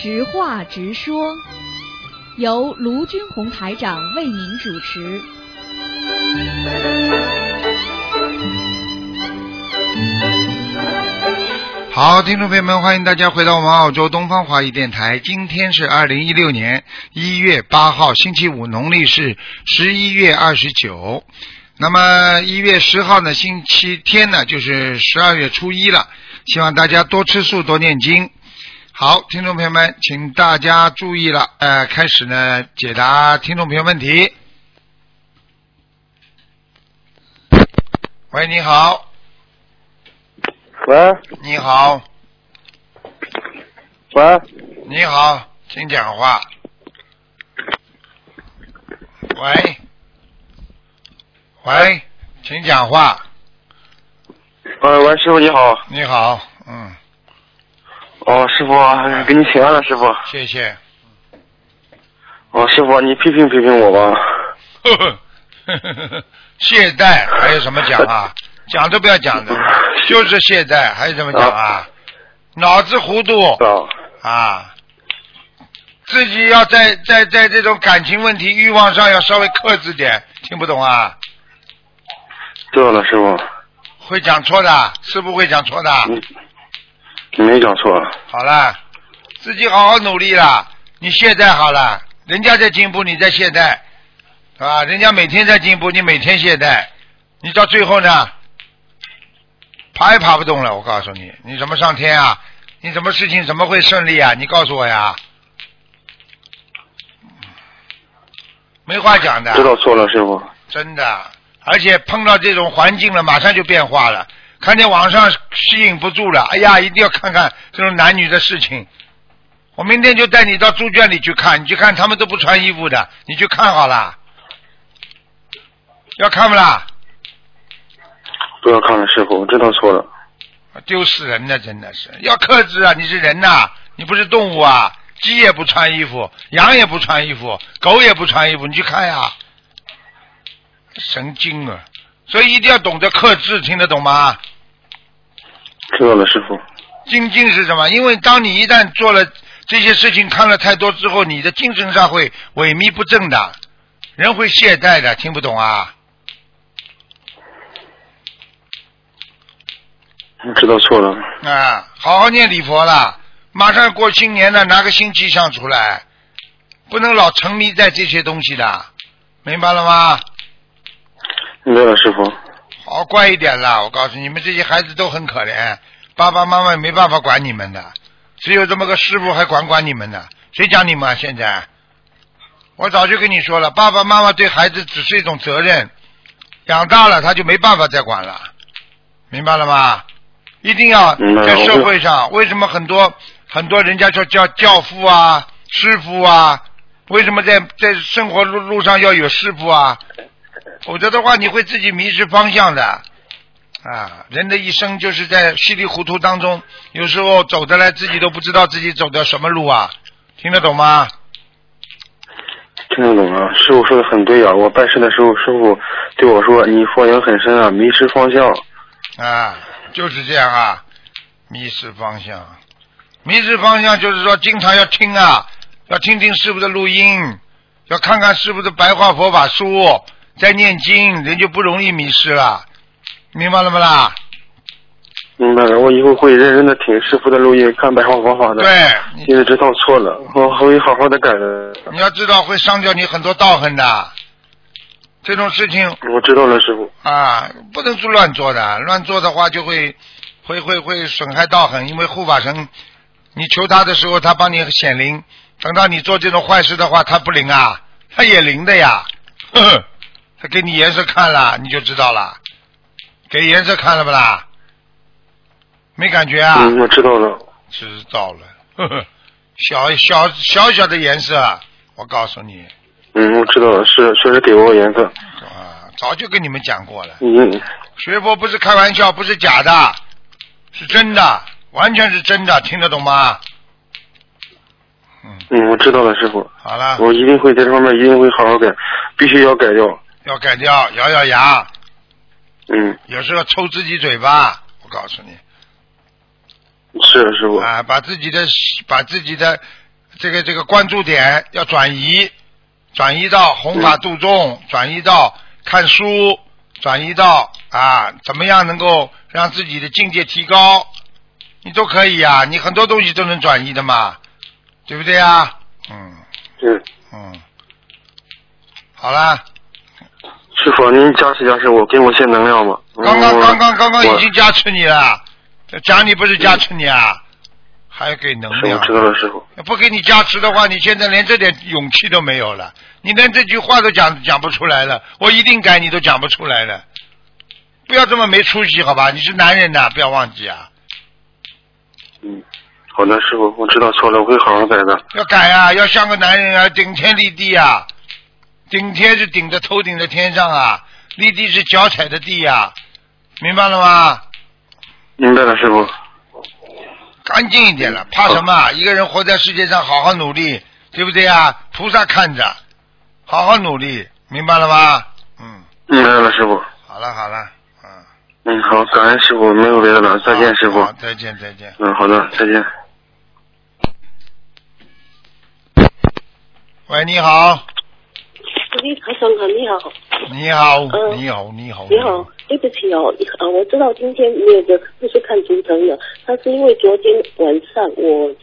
直话直说，由卢军红台长为您主持。好，听众朋友们，欢迎大家回到我们澳洲东方华语电台。今天是二零一六年一月八号，星期五，农历是十一月二十九。那么一月十号呢，星期天呢，就是十二月初一了。希望大家多吃素，多念经。好，听众朋友们，请大家注意了，呃，开始呢解答听众朋友问题。喂，你好，喂你好，喂，你好，请讲话。喂，喂，请讲话。呃，喂，师傅你好。你好，嗯，哦，师傅，给你请安了，师傅。谢谢。哦，师傅，你批评批评我吧。呵呵呵呵呵，懈怠还有什么讲啊？讲都不要讲的，就是懈怠，还有什么讲啊？脑子糊涂啊，啊，自己要在在在这种感情问题、欲望上要稍微克制点，听不懂啊？对了，师傅。会讲错的，是不会讲错的。没讲错。好啦，自己好好努力啦。你懈怠好了，人家在进步，你在懈怠，啊？人家每天在进步，你每天懈怠，你到最后呢，爬也爬不动了。我告诉你，你怎么上天啊？你什么事情怎么会顺利啊？你告诉我呀。没话讲的。知道错了，师傅。真的，而且碰到这种环境了，马上就变化了。看见网上吸引不住了，哎呀，一定要看看这种男女的事情。我明天就带你到猪圈里去看，你去看他们都不穿衣服的，你去看好了。要看不啦？不要看了，师傅，我知道错了。丢死人了，真的是要克制啊！你是人呐、你不是动物啊！鸡也不穿衣服，羊也不穿衣服，狗也不穿衣服，你去看呀，神经啊！所以一定要懂得克制，听得懂吗？知道了，师傅。精进是什么？因为当你一旦做了这些事情，看了太多之后，你的精神上会萎靡不振的，人会懈怠的，听不懂啊？知道错了。啊，好好念礼佛了，马上过新年了，拿个新气象出来，不能老沉迷在这些东西的，明白了吗？明白了，师傅。好好乖一点啦！我告诉你你们，这些孩子都很可怜，爸爸妈妈也没办法管你们的，只有这么个师傅还管管你们呢。谁讲你们啊？现在，我早就跟你说了，爸爸妈妈对孩子只是一种责任，养大了他就没办法再管了，明白了吗？一定要在社会上，为什么很多很多人家说叫教父啊、师傅啊？为什么在在生活路路上要有师傅啊？否则的话，你会自己迷失方向的。啊，人的一生就是在稀里糊涂当中，有时候走的来自己都不知道自己走的什么路啊，听得懂吗？听得懂啊，师傅说的很对啊！我拜师的时候，师傅对我说：“你佛缘很深啊，迷失方向。啊，就是这样啊，迷失方向，迷失方向就是说经常要听啊，要听听师傅的录音，要看看师傅的白话佛法书，在念经，人就不容易迷失了，明白了吗啦？”明白了，我以后会认真的听师傅的录音，看白话佛法的。对，你因为知道错了，我会好好的改的。你要知道会伤掉你很多道行的，这种事情我知道了，师傅。啊，不能做乱做的，乱做的话就会会会会损害道行，因为护法神，你求他的时候他帮你显灵，等到你做这种坏事的话，他不灵啊，他也灵的呀，呵呵，他给你颜色看了，你就知道了，给颜色看了不啦？没感觉啊？嗯，我知道了。知道了，呵呵，小小小小的颜色，我告诉你嗯，我知道了，是确实给我颜色。啊，早就跟你们讲过了。嗯，学佛不是开玩笑，不是假的，是真的，完全是真的，听得懂吗？嗯，嗯，我知道了，师傅。好了，我一定会在这方面一定会好好改，必须要改掉。要改掉，咬咬牙，嗯，有时候抽自己嘴巴，我告诉你。是师傅。啊，把自己的把自己的这个这个关注点要转移，转移到弘法度众，转移到看书，转移到啊怎么样能够让自己的境界提高，你都可以呀、你很多东西都能转移的嘛，对不对呀？嗯。对，嗯，好了，师傅您加持加持我，给我些能量吧。刚刚刚刚刚刚已经加持你了，讲你不是加持你啊，还给能量。知道了，师傅。不给你加持的话，你现在连这点勇气都没有了，你连这句话都讲讲不出来了。我一定改，你都讲不出来了。不要这么没出息，好吧？你是男人呐，不要忘记啊，嗯，好的，师傅，我知道错了，我会好好改的。要改啊，要像个男人啊，顶天立地啊。顶天是顶着头顶在天上啊，立地是脚踩的地呀、明白了吗？明白了，师傅。干净一点了，怕什么啊？一个人活在世界上，好好努力，对不对啊？菩萨看着，好好努力，明白了吗？嗯，明白了，师傅。好了好了，嗯。嗯，好，感恩师傅，没有别的了，再见，师傅，。再见再见。嗯，好的，再见。喂，你好，喂，台长好，你好，你好，嗯你好，你好，你好，对不起哦，啊，我知道今天没有的不是看图腾的，他是因为昨天晚上我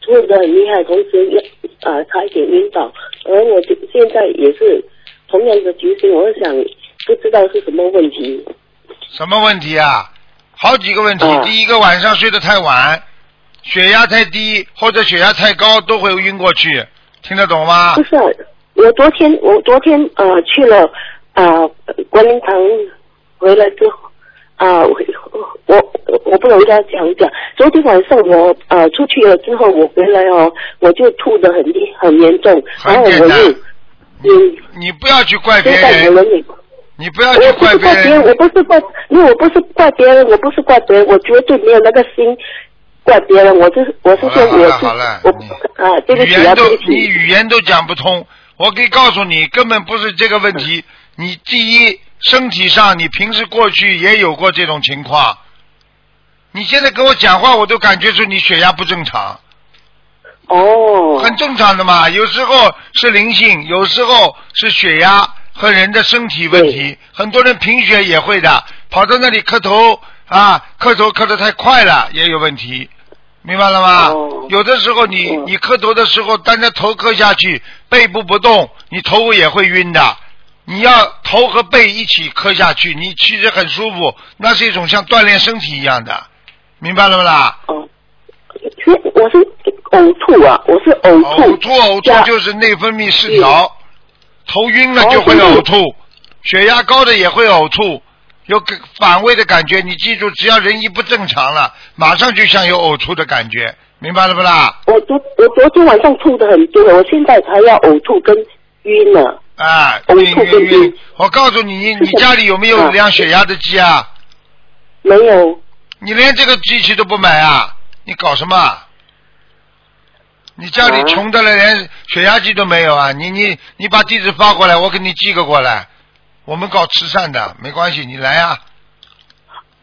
吐的很厉害，同时啊差一点晕倒，而我就现在也是同样的情形，我想不知道是什么问题。什么问题啊？好几个问题。嗯第一个，晚上睡得太晚，血压太低或者血压太高都会晕过去，听得懂吗不？是啊，我昨天我昨天呃去了啊、观音堂，回来之后啊、我我我不能跟他讲讲。昨天晚上我呃出去了之后，我回来哦，我就吐的很厉很严重，然后我很简单又嗯，你不要去怪别人，你不要去怪别是怪别人，我。不是怪，因为我不是怪别人，我不是怪别人，我绝对没有那个心怪别人。我就是我是说我我啊，对不起啊，对不起。你语言都讲不通，我可以告诉你，根本不是这个问题。你第一，身体上你平时过去也有过这种情况，你现在跟我讲话，我都感觉出你血压不正常。哦，很正常的嘛，有时候是灵性，有时候是血压和人的身体问题。很多人贫血也会的，跑到那里磕头啊，磕头磕得太快了也有问题，明白了吗？哦。有的时候你嗯你磕头的时候，单着头磕下去，背部不动，你头也会晕的。你要头和背一起磕下去，你其实很舒服，那是一种像锻炼身体一样的，明白了不啦？哦，因为我是呕吐啊，我是呕吐，呕吐呕吐就是内分泌失调，头晕了就会呕吐，血压高的也会呕吐，有个反胃的感觉。你记住，只要人一不正常了，马上就像有呕吐的感觉，明白了不啦？我昨我昨天晚上吐的很多，我现在还要呕吐跟晕了。啊，呕晕晕晕晕！我告诉你，你你家里有没有啊量血压的机啊？没有，你连这个机器都不买啊？你搞什么啊？你家里啊穷的了，连血压计都没有啊！你你你把地址发过来，我给你寄个过来。我们搞慈善的，没关系，你来啊，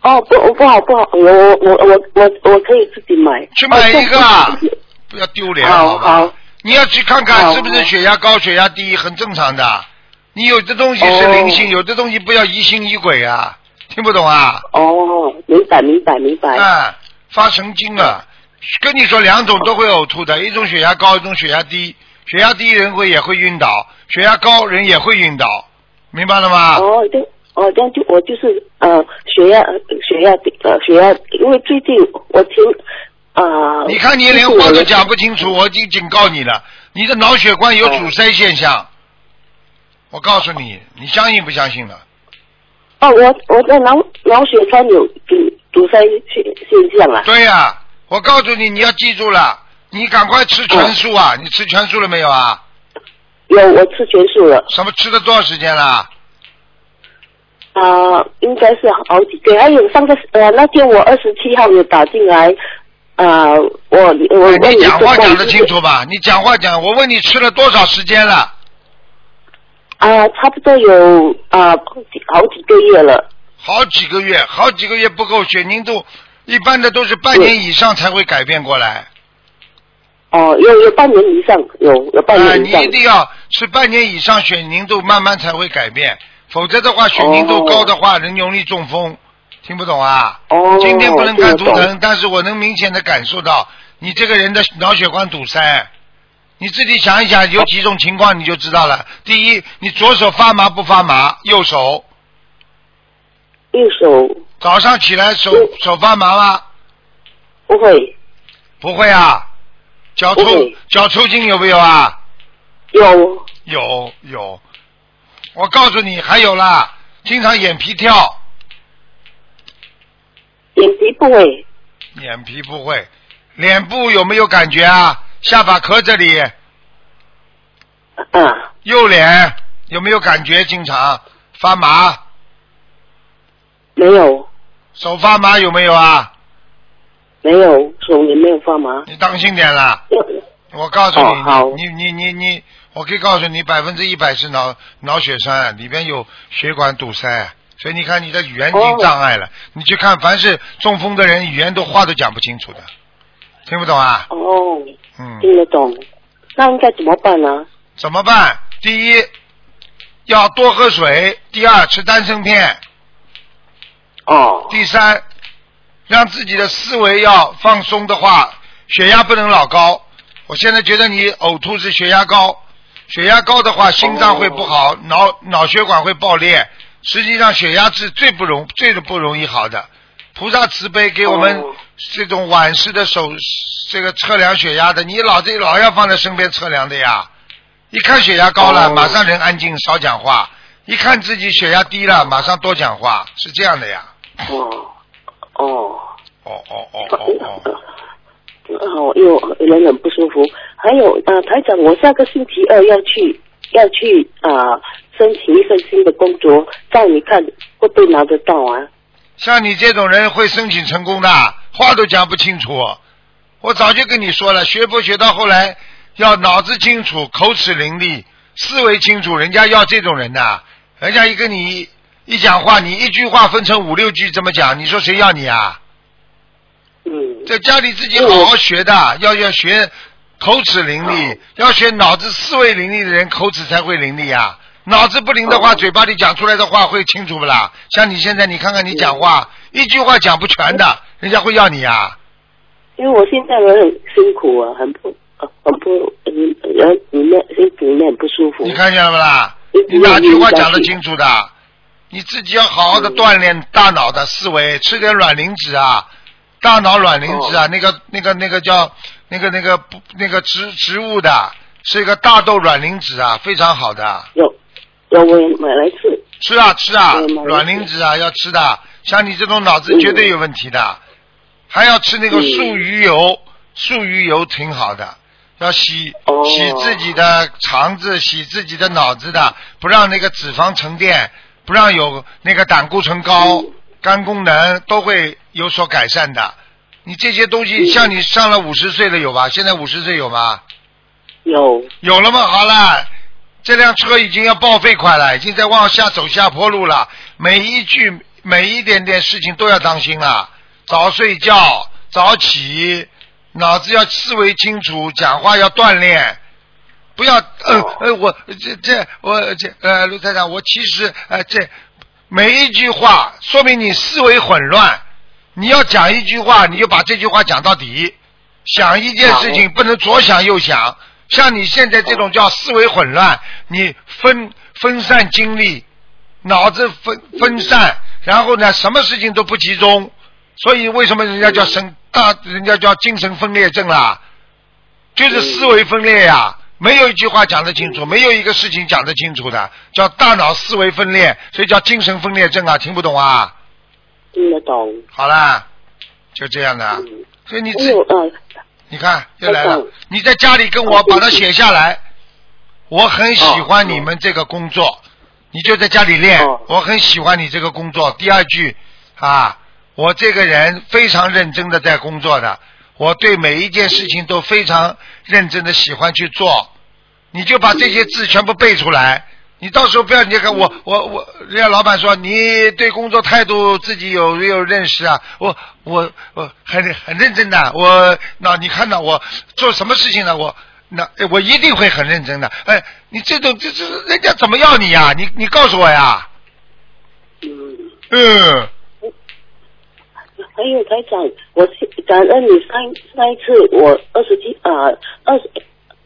哦不不好不好，我我我我我我可以自己买。去买一个不要丢脸，好吧？好你要去看看是不是血压高、血压低，很正常的。你有的东西是灵性，哦有的东西不要疑心疑鬼啊，听不懂啊？哦，明白明白明白。啊，发神经了。跟你说，两种都会呕吐的，一种血压高，一种血压低。血压低人会也会晕倒，血压高人也会晕倒，明白了吗？哦，对哦，这样就我就是呃血压血压呃血压，因为最近我听啊。你看你连话都讲不清楚，我已经警告你了，你的脑血管有阻塞现象。我告诉你，你相信不相信了？哦，我我的脑脑血栓有阻阻塞现现象啊。对呀、我告诉你，你要记住了，你赶快吃全素啊！你吃全素了没有啊？有，我吃全素了。什么吃了多少时间了？啊、应该是好几个，还有上个呃那天我二十七号有打进来，啊、我我你讲话讲得清楚吧？你讲话讲，我问你吃了多少时间了？啊、差不多有啊、好几个月了。好几个月，好几个月不够，血凝度一般的都是半年以上才会改变过来。哦，要要半年以上，有有半啊，年以上你一。定要是半年以上血凝度慢慢才会改变，否则的话血凝度哦高的话，人容易中风。听不懂啊？哦，今天不能看图腾，但是我能明显的感受到你这个人的脑血管堵塞。你自己想一想，有几种情况你就知道了。第一，你左手发麻不发麻？右手右手早上起来手嗯手发麻吗？不会不会啊。脚抽脚抽筋有没有啊？有有有。我告诉你，还有啦，经常眼皮跳，眼皮不会眼皮不会，脸部有没有感觉啊？下巴壳这里，啊，右脸有没有感觉？经常发麻，没有手发麻有没有啊？没有手也没有发麻。你当心点啦！我告诉你，你你你你你，我可以告诉你，百分之一百是脑脑血栓，里边有血管堵塞，所以你看你的语言已经哦障碍了。你去看，凡是中风的人，语言都话都讲不清楚的，听不懂啊？哦，嗯，听得懂。那应该怎么办呢？怎么办？第一，要多喝水；第二，吃丹参片；哦第三，让自己的思维要放松的话，血压不能老高。我现在觉得你呕吐是血压高，血压高的话，心脏会不好，脑脑血管会爆裂。实际上，血压是最不容最不容易好的。菩萨慈悲给我们哦这种晚式的手这个测量血压的，你老这老要放在身边测量的呀。一看血压高了，哦马上人安静，少讲话；一看自己血压低了，马上多讲话，是这样的呀。哦哦。哦哦哦哦哦。哦，又人很不舒服。还有呃，台长，我下个星期二要去要去啊、申请一份新的工作，照你看会不会拿得到啊？像你这种人会申请成功的，话都讲不清楚。我早就跟你说了，学佛学到后来要脑子清楚，口齿伶俐，思维清楚，人家要这种人呐。人家一跟你一讲话，你一句话分成五六句这么讲，你说谁要你啊？嗯，在家里自己好好学的，要要学口齿伶俐，要学脑子思维伶俐的人，口齿才会伶俐啊。脑子不灵的话，哦嘴巴里讲出来的话会清楚不啦？像你现在，你看看你讲话，一句话讲不全的，人家会要你啊。因为我现在我很辛苦啊，很不呃很不里面身体里面很不舒服。你看见了不啦？嗯你哪句话讲得清楚的？你自己要好好的锻炼大脑的思维，吃点软磷脂啊，大脑卵磷脂啊，那个那个那个叫那个那个不那个植植物的，是一个大豆卵磷脂啊，非常好的。有要我买来吃。吃啊吃啊嗯，卵磷脂啊要吃的，像你这种脑子绝对有问题的，还要吃那个嗯。素鱼油，素鱼油挺好的，要洗哦。洗自己的肠子，洗自己的脑子的，不让那个脂肪沉淀，不让有那个胆固醇高，嗯肝功能都会有所改善的。你这些东西，嗯像你上了五十岁的有吧？现在五十岁有吗？有有了吗？好了，这辆车已经要报废快了，已经在往下走下坡路了。每一句每一点点事情都要当心了。早睡觉，早起，脑子要思维清楚，讲话要锻炼。不要呃哦呃，我这这我这呃，卢台长，我其实呃这每一句话说明你思维混乱。你要讲一句话，你就把这句话讲到底。想一件事情不能左想右想，像你现在这种叫思维混乱，你分分散精力，脑子分分散，然后呢，什么事情都不集中，所以为什么人家叫神大，人家叫精神分裂症啦，就是思维分裂呀、没有一句话讲得清楚，没有一个事情讲得清楚的，叫大脑思维分裂，所以叫精神分裂症啊，听不懂啊？听得懂。好啦，就这样的，嗯，所以你自还有呃，你看又来了你在家里跟我把它写下来。我很喜欢你们这个工作，你就在家里练哦。我很喜欢你这个工作。第二句啊，我这个人非常认真的在工作的，我对每一件事情都非常认真的喜欢去做。你就把这些字全部背出来，你到时候不要你看我我我，人家老板说你对工作态度自己有没有认识啊？我我我很很认真的，我那你看到我做什么事情呢？我那哎我一定会很认真的。哎，你这种这这人家怎么要你呀？你你告诉我呀。嗯，嗯，还有台长，我感恩你上上一次我二十七啊二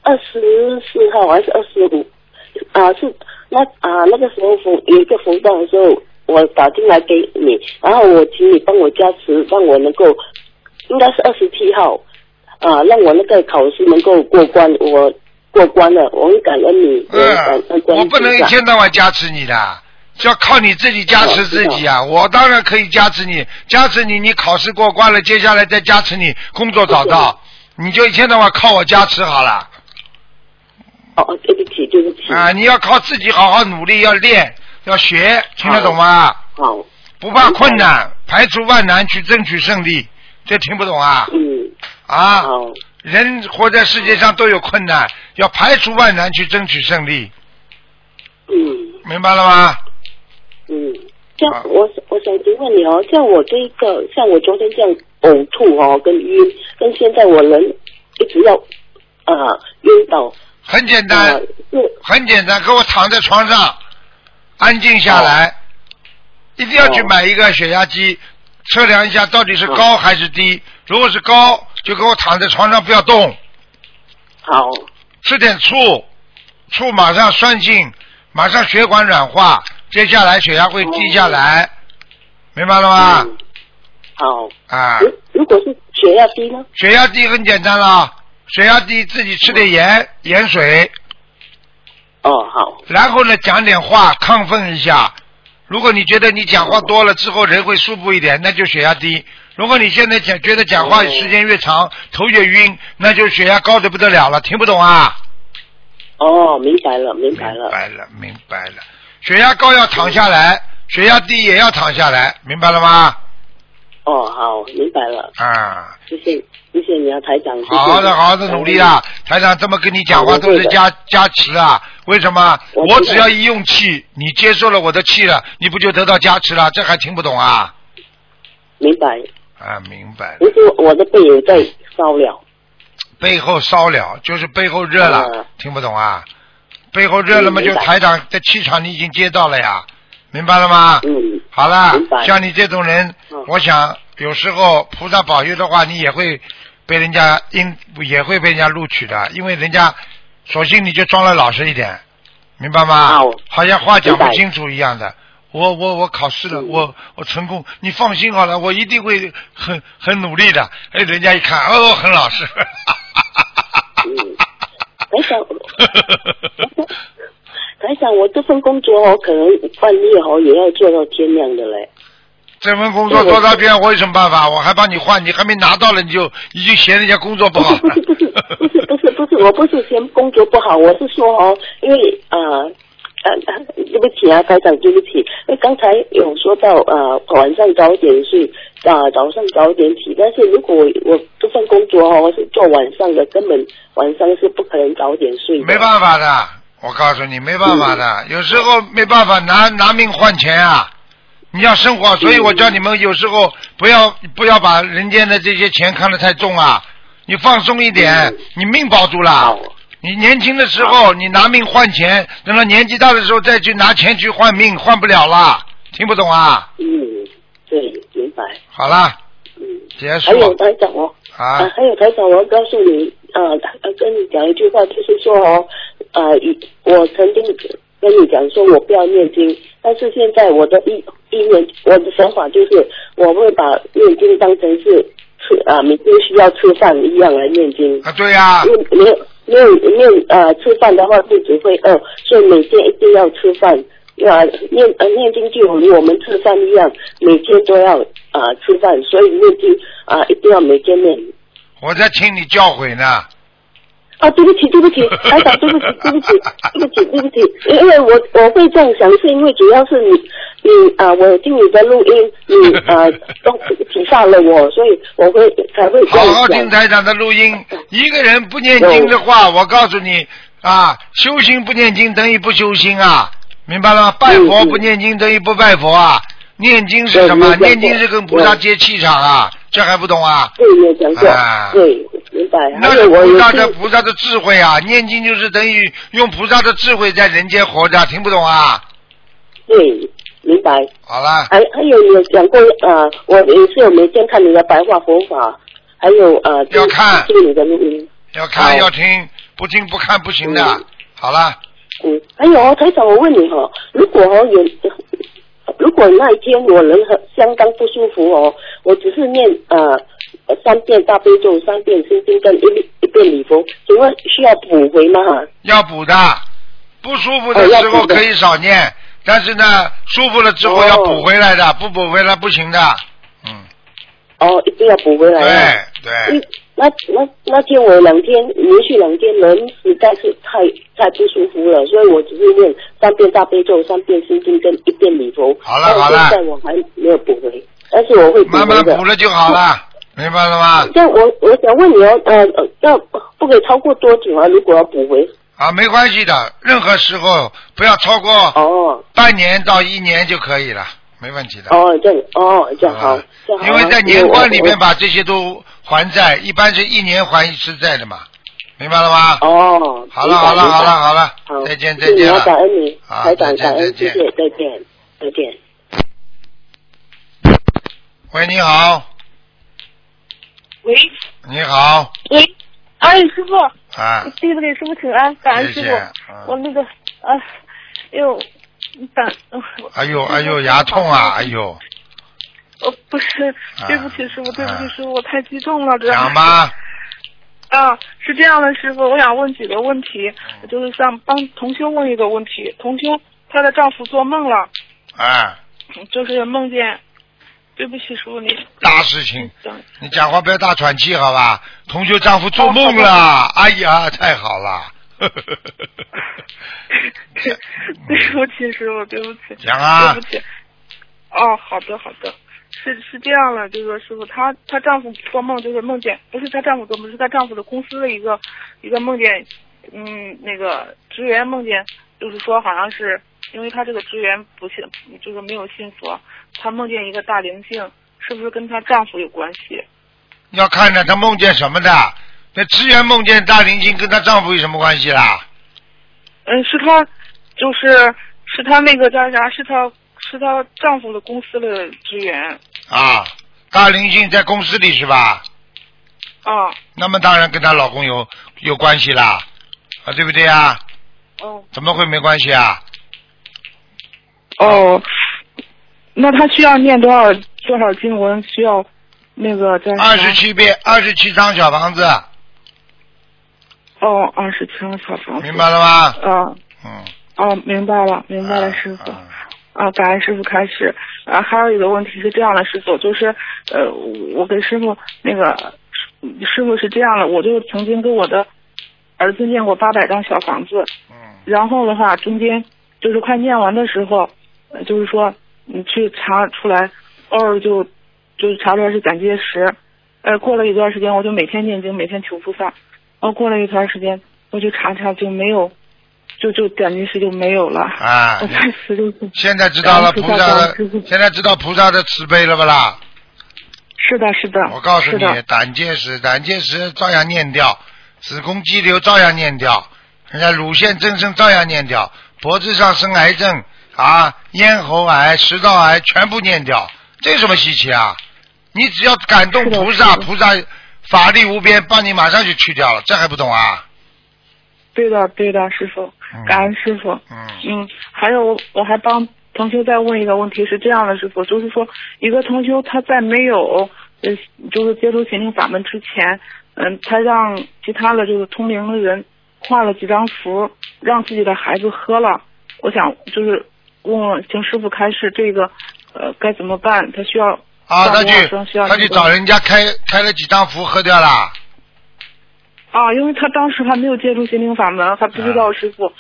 二十四号还是二十五啊是那啊那个时候有一个福报的时候，我打进来给你，然后我请你帮我加持，让我能够应该是二十七号啊，让我那个考试能够过关，我过关了，我很感恩你，我感恩，我不能一天到晚加持你的，要靠你自己加持自己啊！我当然可以加持你，加持你，你考试过关了，接下来再加持你工作找到，你就一天到晚靠我加持好了哦，哦对不起，对不起，啊！你要靠自己好好努力，要练，要学，听得懂吗？好，不怕困难，排除万难去争取胜利，这听不懂啊？嗯，啊！好，人活在世界上都有困难，要排除万难去争取胜利，嗯。明白了吗？嗯，这啊样我我想请问你哦，像我这一个，像我昨天这样呕吐哦，跟晕，跟现在我人一直要啊、晕倒，很简啊、单，是很简单，给我躺在床上，安静下来，一定要去哦。买一个血压机，测量一下到底是高还是低。如果是高，就给我躺在床上不要动，好，吃点醋，醋马上酸性，马上血管软化，接下来血压会低下来，明白了吗？嗯好。啊，如如果是血压低呢？血压低很简单了，血压低自己吃点盐盐水，哦，好，然后呢讲点话亢奋一下。如果你觉得你讲话多了之后人会舒服一点，那就血压低。如果你现在讲觉得讲话时间越长头越晕，那就血压高的不得了了。听不懂啊？哦，明白了，明白了。明白了，明白了。血压高要躺下来，血压低也要躺下来，明白了吗？哦，好，明白了，啊，谢谢，谢谢你啊，台长。谢谢好好的，好好的努力啊！！台长这么跟你讲话都是加加持啊。为什么？我我只要一用气，你接受了我的气了，你不就得到加持了？这还听不懂啊？明白。啊，明白。不是我的背有在烧了。背后烧了，就是背后热了，嗯听不懂啊？背后热了嘛，就台长的气场你已经接到了呀，明白了吗？嗯，好了像你这种人，嗯我想有时候菩萨保佑的话，你也会被人家应也会被人家录取的，因为人家索性你就装了老实一点，明白吗？好好像话讲不清楚一样的。我我我考试了，嗯我我成功，你放心好了，我一定会很很努力的。哎，人家一看，哦，很老实。嗯，台长，台长，我这份工作哦，可能半夜哦也要做到天亮的嘞。这份工作做到边，我有什么办法？我还帮你换，你还没拿到了，你就你就嫌人家工作不好了。不是不是不是不是不是，我不是嫌工作不好，我是说哦，因为呃呃啊，对不起啊，台长，对不起，因为刚才有说到呃晚上早点睡，啊、早上早点起，但是如果我我这份工作哦我是做晚上的，根本晚上是不可能早点睡的。没办法的，我告诉你，没办法的，有时候没办法拿拿命换钱啊。你要生活，所以我叫你们有时候不要不要把人间的这些钱看得太重啊，你放松一点嗯，你命保住了好。你年轻的时候你拿命换钱，等到年纪大的时候再去拿钱去换命，换不了了。听不懂啊？嗯，对，明白。好啦，嗯，结束还有台长哦，啊啊，还有台长，我要告诉你，呃，呃跟你讲一句话，就是说哦，呃，以我曾经跟你讲说我不要念经，但是现在我的意意念，我的想法就是我会把念经当成是吃啊，每天需要吃饭一样来念经。啊，对呀、因为没有没有没有呃吃饭的话肚子会饿，所以每天一定要吃饭。啊，念呃念经就如我们吃饭一样，每天都要呃、吃饭，所以念经啊、一定要每天念。我在听你教诲呢。啊，对不起，对不起，台长，对不起，对不起，对不起，对不起，因为我我会这样想，是因为主要是你你啊、我听你的录音，你啊、都启发了我，所以我会才会这好。好听台长的录音。一个人不念经的话，我告诉你啊，修心不念经等于不修心啊，明白了吗？拜佛不念经等于不拜佛啊！念经是什么？念经是跟菩萨接气场啊，这还不懂啊？对，你有讲过，啊对，明白。那是菩萨的菩萨的智慧啊！念经就是等于用菩萨的智慧在人间活着，听不懂啊？对，明白。好了，还还有有讲过呃，我也是有每天看你的白话佛法，还有呃，要看听你的录音。要看好要听，不听不看不行的嗯。好了，嗯，还有哦，台长，我问你哈、哦，如果哦有，如果那一天我人很相当不舒服哦，我只是念呃三遍大悲咒、三遍心经跟一一遍礼佛，请问需要补回吗？要补的，不舒服的时候可以少念，但是呢，舒服了之后哦要补回来的，不补回来不行的。嗯，哦，一定要补回来啊。对对嗯，那那那天我两天连续两天人实在是太太不舒服了，所以我只是念三遍大悲咒、三遍心经跟一遍礼佛。好了好了现在我还没有补回，但是我会慢慢的。补了就好了，明白了吗？这我我想问你哦，呃，呃要不可以超过多久啊？如果要补回？啊，没关系的，任何时候不要超过哦半年到一年就可以了，没问题的。哦，这哦，这样好。因为在年关里面把这些都还债，一般是一年还一次债的嘛，明白了吗？哦，好了好了好了好了好，，再见再见了。感恩你，好感恩，再见谢谢，再见，再见。喂，你好，喂你好，喂，哎，师傅，啊，弟子给师傅请安，感恩师傅。嗯我那个啊，哎呦，哎呦哎呦，牙痛啊，哎。呦，哦，不是，对不起师傅，对不起师傅，我太激动了，这。讲吧，啊，是这样的，师傅，我想问几个问题，嗯就是想帮同修问一个问题。同修她的丈夫做梦了，哎，就是梦见，对不起师傅，你大事情，你讲话不要大喘气，好吧？同修丈夫做梦哦了，哎呀，太好了。对不起师傅，对不起。讲啊对不起。哦，好的好的，是是这样的，就是说师傅，她她丈夫做梦就是梦见，不是她丈夫做梦，是她丈夫的公司的一个一个梦见，嗯，那个职员梦见，就是说好像是因为她这个职员不信，就是没有信佛，她梦见一个大灵性，是不是跟她丈夫有关系？要看着她梦见什么的。那职员梦见大灵性跟她丈夫有什么关系啦？嗯，是她，就是是她那个叫啥？是她是她丈夫的公司的职员啊，大灵性在公司里是吧？啊，那么当然跟她老公有有关系啦，啊，对不对啊？哦怎么会没关系啊？哦，那她需要念多少多少经文？需要那个叫啥二十七遍，二十七张小房子，哦，二十七张小房子。明白了吗？啊嗯，哦，明白了，明白了，啊师傅。啊啊，感恩师傅开始。啊，还有一个问题是这样的，师傅，就是呃，我跟师傅那个师傅是这样的，我就曾经跟我的儿子念过八百张小房子，嗯然后的话中间就是快念完的时候，呃就是说你去查出来，偶尔就就是查出来是胆结石，呃，过了一段时间我就每天念经，每天求菩萨，然后过了一段时间我就查查就没有，就就胆结石就没有了。啊现在知道了菩萨的现在知道菩萨的慈悲了不啦？是的，是的，我告诉你胆结石，胆结石照样念掉，子宫肌瘤照样念掉，人家乳腺增生照样念掉，脖子上生癌症啊，咽喉癌、食道癌全部念掉，这有什么稀奇啊？你只要感动菩萨，菩萨法力无边，帮你马上就去掉了，这还不懂啊？对的，对的，师傅嗯，感恩师傅。嗯嗯，还有我我还帮同修再问一个问题，是这样的，师傅，就是说一个同修他在没有呃就是接触心灵法门之前，嗯，他让其他的就是通灵的人画了几张符，让自己的孩子喝了。我想就是问问，请师傅开示这个呃该怎么办？他需要啊，他去他去找人家开开了几张符喝掉了。啊，因为他当时还没有接触心灵法门，还不知道师傅，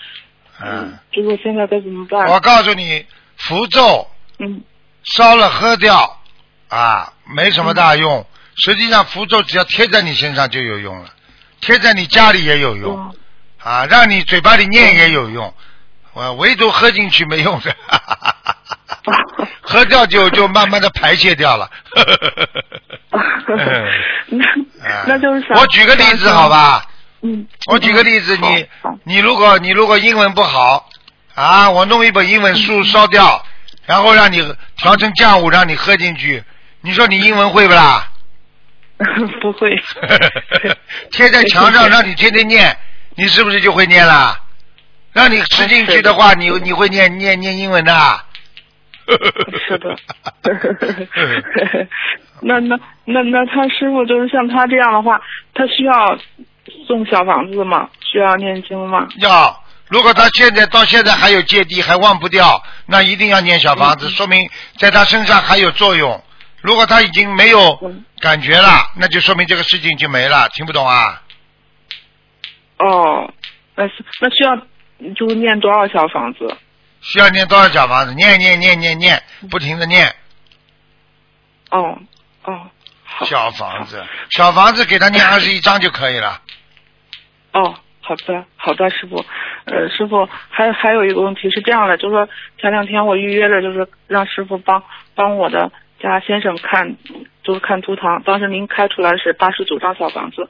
嗯，师傅现在该怎么办？我告诉你，符咒嗯。烧了喝掉啊，没什么大用。实际上，符咒只要贴在你身上就有用了，贴在你家里也有用哦啊，让你嘴巴里念也有用我唯独喝进去没用的，喝掉酒就慢慢的排泄掉了。那那就是想我举个例子好？吧，嗯，我举个例子，你你如果你如果英文不好啊，我弄一本英文书烧掉，然后让你调成浆糊让你喝进去，你说你英文会不啦？不会。贴在墙上让你天天念，你是不是就会念了？让你吃进去的话，你你会念念念英文的。是的。那那那那他师傅就是像他这样的话，他需要送小房子吗？需要念经吗？要，如果他现在到现在还有芥蒂，还忘不掉，那一定要念小房子，说明在他身上还有作用。如果他已经没有嗯感觉了，那就说明这个事情就没了。听不懂啊？哦，那是那需要就是念多少小房子？需要念多少小房子？念念念念念，不停的念哦哦，好。小房子，小房子给他念二十一章就可以了。哦，好的，好的，师傅。呃，师傅，还还有一个问题是这样的，就是说前两天我预约了，就是让师傅帮帮我的家先生看，就是看图腾。当时您开出来是八十九张小房子，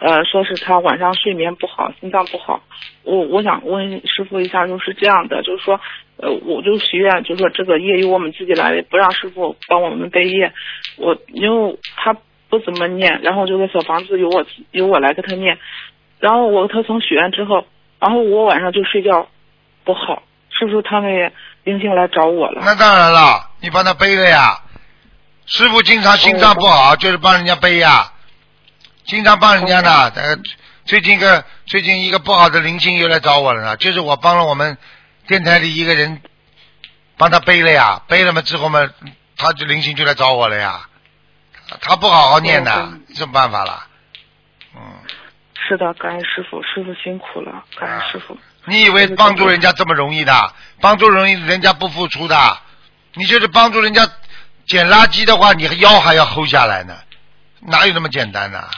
呃，说是他晚上睡眠不好，心脏不好。我我想问师傅一下，就是这样的，就是说，呃，我就许愿，就是说这个业由我们自己来，不让师傅帮我们背业。我因为他不怎么念，然后这个小房子由我由我来给他念。然后我他从许愿之后，然后我晚上就睡觉不好，是不是他们也灵性来找我了？那当然了，你帮他背了呀。师傅经常心脏不好，就是帮人家背呀，经常帮人家的。呃，最近一个最近一个不好的灵性又来找我了呢，就是我帮了我们电台里一个人帮他背了呀，背了嘛之后嘛，他就灵性就来找我了呀。他不好好念的哦，什么办法了？嗯，是的，感恩师傅，师傅辛苦了，感恩师傅。你以为帮助人家这么容易的？帮助容易，人家不付出的。你就是帮助人家捡垃圾的话，你腰还要齁下来呢，哪有那么简单呢？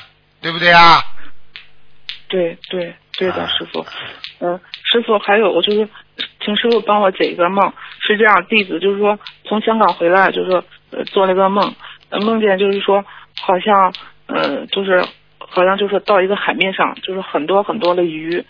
对不对啊？对对对的，啊师傅。嗯、师傅还有，我就是请师傅帮我解一个梦，是这样，弟子就是说从香港回来，就是说呃做了个梦，呃梦见就是说好像呃就是好像就是到一个海面上，就是很多很多的鱼，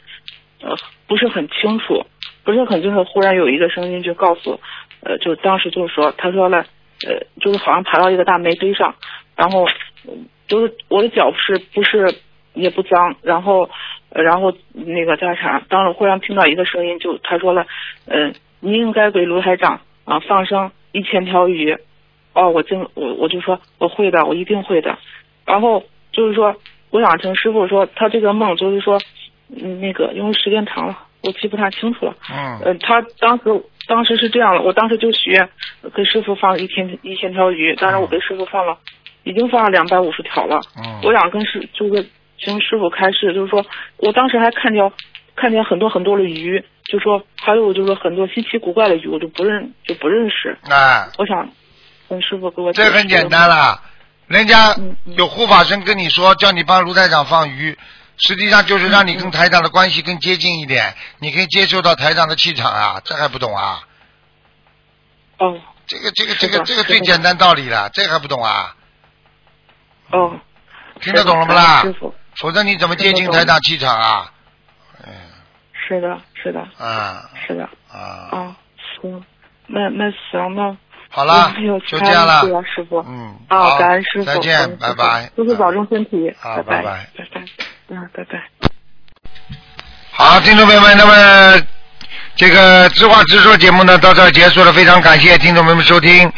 呃不是很清楚，不是很清楚，忽然有一个声音就告诉，呃就当时就是说他说了，呃就是好像爬到一个大煤堆上，然后嗯就是我的脚是不是也不脏，然后呃然后那个叫啥？当时忽然听到一个声音，就他说了，嗯、你应该给卢台长啊放生一千条鱼。哦，我真我我就说我会的，我一定会的。然后就是说，我想听师傅说，他这个梦就是说，嗯，那个因为时间长了，我记不太清楚了。嗯，呃，他当时当时是这样的，我当时就许愿给师傅放一千一千条鱼，当然我给师傅放了，已经放了两百五十条了。嗯我想跟师就是请师傅开示，就是说我当时还看见看见很多很多的鱼，就说还有就是很多稀奇古怪的鱼，我就不认就不认识。哎，我想跟师傅给我这很简单了，人家有护法神跟你说，叫你帮卢台长放鱼，实际上就是让你跟台长的关系更接近一点，你可以接受到台长的气场啊，这还不懂啊？哦这个这个这个这个最简单道理了，这个还不懂啊？哦，听得懂了不啦师？傅否则你怎么接近台长气场啊？嗯是的是的啊是的啊，啊行，那那行那。好了还有，其就这样了。师傅。嗯，啊，好感恩师傅，再见，拜拜。师傅保重身体，好拜拜拜拜拜，嗯，拜拜。好，听众朋友们，那么这个知话直说节目呢到这儿结束了，非常感谢听众朋友们收听。